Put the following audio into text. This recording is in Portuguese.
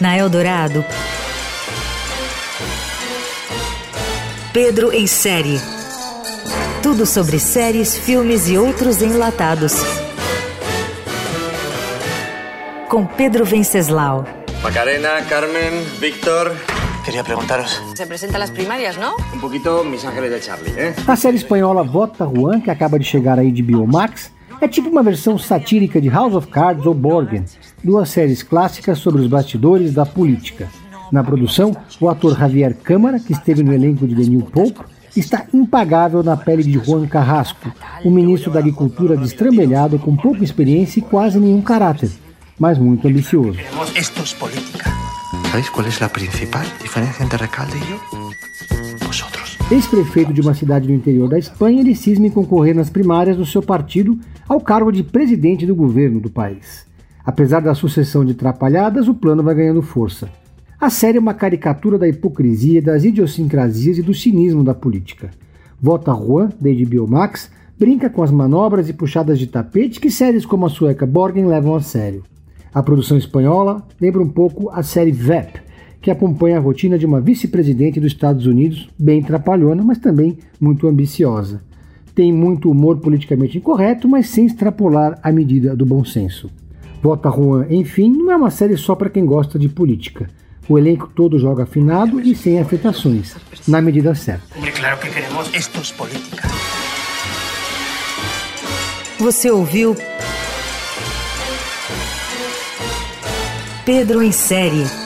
Na Eldorado, Pedro em série. Tudo sobre séries, filmes e outros enlatados. Com Pedro Venceslau. Macarena, Carmen, Víctor. Quería preguntaros. Se presentan las primarias, ¿no? Un poquito mis ángeles de Charlie, ¿eh? A série espanhola Vota Juan, que acaba de chegar aí de Biomax, é tipo uma versão satírica de House of Cards ou Borgen, duas séries clássicas sobre os bastidores da política. Na produção, o ator Javier Câmara, que esteve no elenco de The New Pope, está impagável na pele de Juan Carrasco, um ministro da Agricultura destrambelhado com pouca experiência e quase nenhum caráter, mas muito ambicioso. Esto es política. ¿Sabéis cuál es la principal diferencia entre Recalde y yo? Ex-prefeito de uma cidade do interior da Espanha, ele cisma em concorrer nas primárias do seu partido ao cargo de presidente do governo do país. Apesar da sucessão de trapalhadas, o plano vai ganhando força. A série é uma caricatura da hipocrisia, das idiosincrasias e do cinismo da política. Vota Juan, da HBO Max, brinca com as manobras e puxadas de tapete que séries como a sueca Borgen levam a sério. A produção espanhola lembra um pouco a série VEP, que acompanha a rotina de uma vice-presidente dos Estados Unidos, bem trapalhona, mas também muito ambiciosa. Tem muito humor politicamente incorreto, mas sem extrapolar a medida do bom senso. Vota Juan, enfim, não é uma série só para quem gosta de política. O elenco todo joga afinado e sem afetações, na medida certa. Claro que queremos. Esto es política. Você ouviu Pedro em série.